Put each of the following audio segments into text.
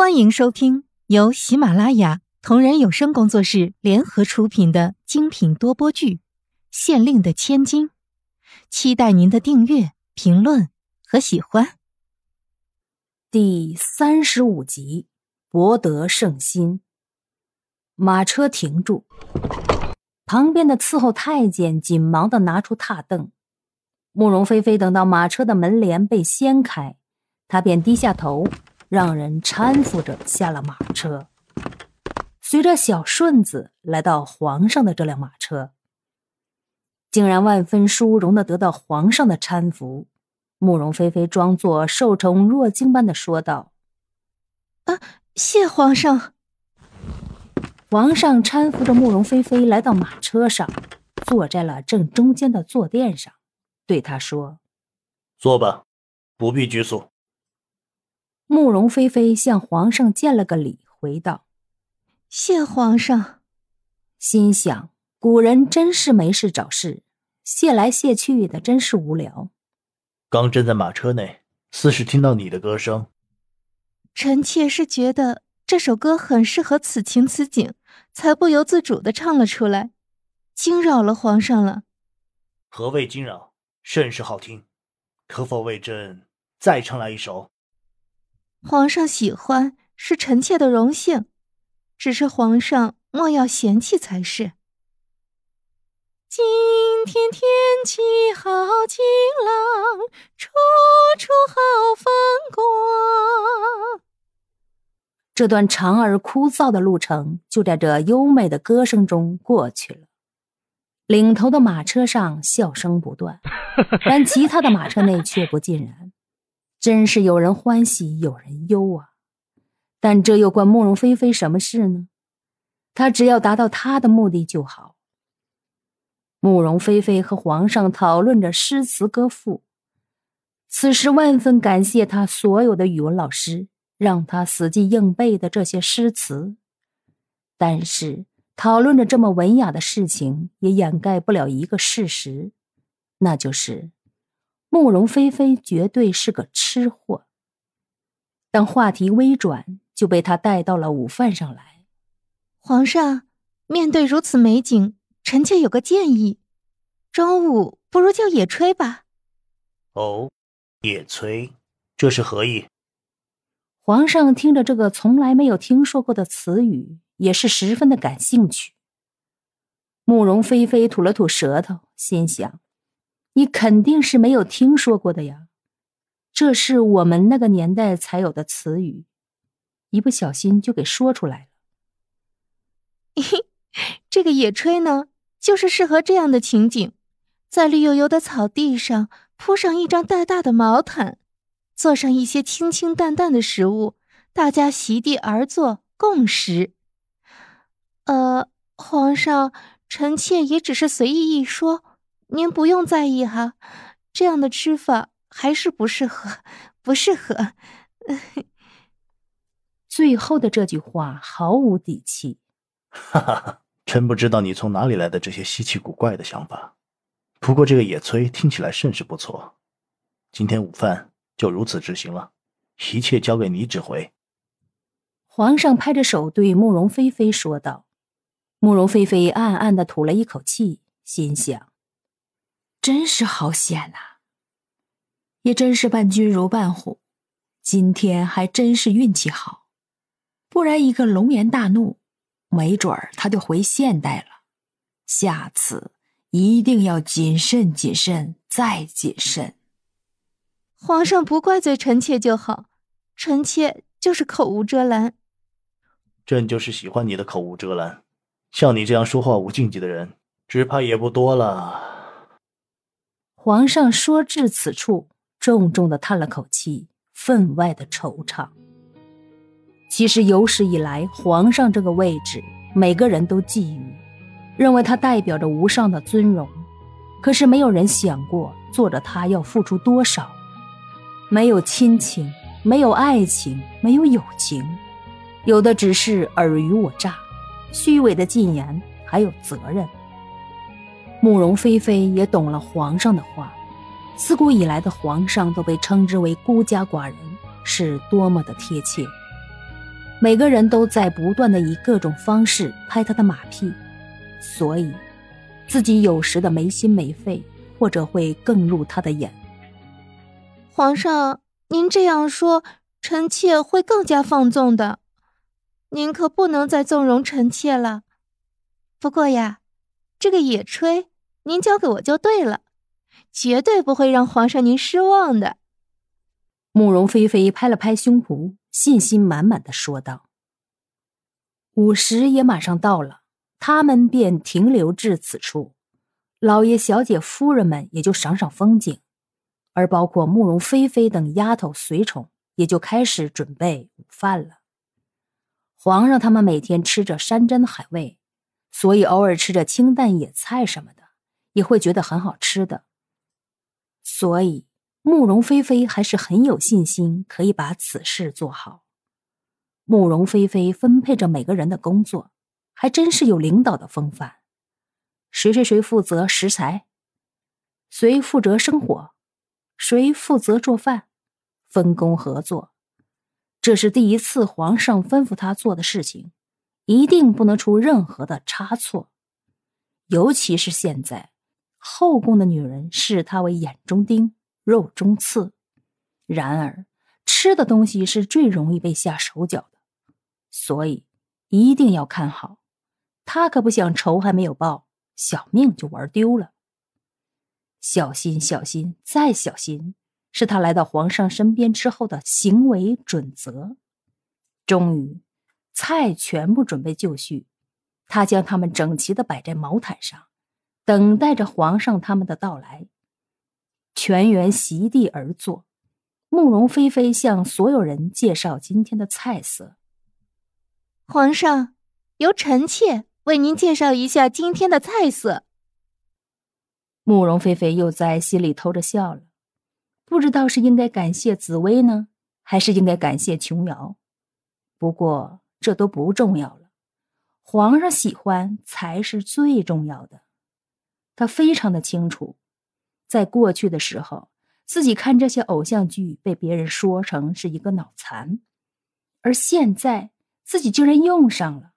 欢迎收听由喜马拉雅同人有声工作室联合出品的精品多播剧《县令的千金》，期待您的订阅、评论和喜欢。第三十五集，博得圣心。马车停住，旁边的伺候太监紧忙的拿出踏凳。慕容菲菲等到马车的门帘被掀开，她便低下头。让人搀扶着下了马车，随着小顺子来到皇上的这辆马车，竟然万分殊荣的得到皇上的搀扶。慕容菲菲装作受宠若惊般的说道：“啊，谢皇上。”皇上搀扶着慕容菲菲来到马车上，坐在了正中间的坐垫上，对他说：“坐吧，不必拘束。”慕容菲菲向皇上见了个礼，回道：“谢皇上。”心想：古人真是没事找事，谢来谢去的，真是无聊。刚站在马车内，似是听到你的歌声。臣妾是觉得这首歌很适合此情此景，才不由自主的唱了出来，惊扰了皇上了。何谓惊扰？甚是好听，可否为朕再唱来一首？皇上喜欢是臣妾的荣幸，只是皇上莫要嫌弃才是。今天天气好晴朗，处处好风光。这段长而枯燥的路程就在这优美的歌声中过去了。领头的马车上笑声不断，但其他的马车内却不尽然。真是有人欢喜有人忧啊！但这又关慕容菲菲什么事呢？她只要达到她的目的就好。慕容菲菲和皇上讨论着诗词歌赋，此时万分感谢他所有的语文老师，让他死记硬背的这些诗词。但是讨论着这么文雅的事情，也掩盖不了一个事实，那就是。慕容菲菲绝对是个吃货。当话题微转，就被他带到了午饭上来。皇上，面对如此美景，臣妾有个建议：中午不如叫野炊吧。哦，野炊，这是何意？皇上听着这个从来没有听说过的词语，也是十分的感兴趣。慕容菲菲吐了吐舌头，心想。你肯定是没有听说过的呀，这是我们那个年代才有的词语，一不小心就给说出来了。这个野炊呢，就是适合这样的情景，在绿油油的草地上铺上一张大大的毛毯，做上一些清清淡淡的食物，大家席地而坐共食。呃，皇上，臣妾也只是随意一说。您不用在意哈，这样的吃法还是不适合，不适合。最后的这句话毫无底气。哈哈哈，真不知道你从哪里来的这些稀奇古怪的想法。不过这个野炊听起来甚是不错，今天午饭就如此执行了，一切交给你指挥。皇上拍着手对慕容菲菲说道。慕容菲菲暗暗的吐了一口气，心想。真是好险呐！也真是伴君如伴虎，今天还真是运气好，不然一个龙颜大怒，没准儿他就回现代了。下次一定要谨慎、谨慎再谨慎。皇上不怪罪臣妾就好，臣妾就是口无遮拦。朕就是喜欢你的口无遮拦，像你这样说话无禁忌的人，只怕也不多了。皇上说至此处，重重的叹了口气，分外的惆怅。其实有史以来，皇上这个位置，每个人都觊觎，认为他代表着无上的尊荣。可是没有人想过，做着他要付出多少。没有亲情，没有爱情，没有友情，有的只是尔虞我诈、虚伪的进言，还有责任。慕容菲菲也懂了皇上的话，自古以来的皇上都被称之为孤家寡人，是多么的贴切。每个人都在不断的以各种方式拍他的马屁，所以自己有时的没心没肺，或者会更入他的眼。皇上，您这样说，臣妾会更加放纵的。您可不能再纵容臣妾了。不过呀，这个野炊您交给我就对了，绝对不会让皇上您失望的。慕容菲菲拍了拍胸脯。信心满满的说道：“午时也马上到了，他们便停留至此处。老爷、小姐、夫人们也就赏赏风景，而包括慕容菲菲等丫头随从，也就开始准备午饭了。皇上他们每天吃着山珍海味，所以偶尔吃着清淡野菜什么的，也会觉得很好吃的。所以。”慕容菲菲还是很有信心，可以把此事做好。慕容菲菲分配着每个人的工作，还真是有领导的风范。谁谁谁负责食材，谁负责生火，谁负责做饭，分工合作。这是第一次皇上吩咐他做的事情，一定不能出任何的差错。尤其是现在，后宫的女人视他为眼中钉。肉中刺，然而吃的东西是最容易被下手脚的，所以一定要看好。他可不想仇还没有报，小命就玩丢了。小心，小心，再小心，是他来到皇上身边之后的行为准则。终于，菜全部准备就绪，他将它们整齐的摆在毛毯上，等待着皇上他们的到来。全员席地而坐，慕容菲菲向所有人介绍今天的菜色。皇上，由臣妾为您介绍一下今天的菜色。慕容菲菲又在心里偷着笑了，不知道是应该感谢紫薇呢，还是应该感谢琼瑶。不过这都不重要了，皇上喜欢才是最重要的。他非常的清楚。在过去的时候，自己看这些偶像剧被别人说成是一个脑残，而现在自己居然用上了，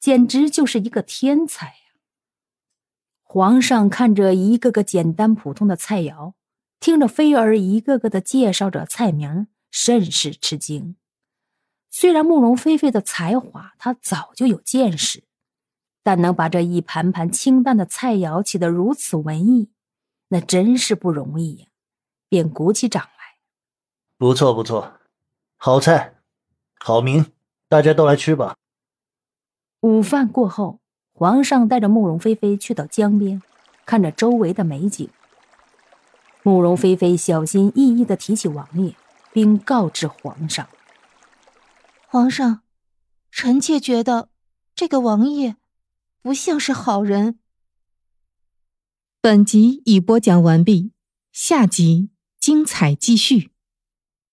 简直就是一个天才呀！皇上看着一个个简单普通的菜肴，听着菲儿一个个的介绍着菜名，甚是吃惊。虽然慕容菲菲的才华他早就有见识，但能把这一盘盘清淡的菜肴起得如此文艺。那真是不容易呀，便鼓起掌来。不错不错，好菜，好名，大家都来吃吧。午饭过后，皇上带着慕容菲菲去到江边，看着周围的美景。慕容菲菲小心翼翼的提起王爷，并告知皇上：“皇上，臣妾觉得这个王爷不像是好人。”本集已播讲完毕，下集精彩继续。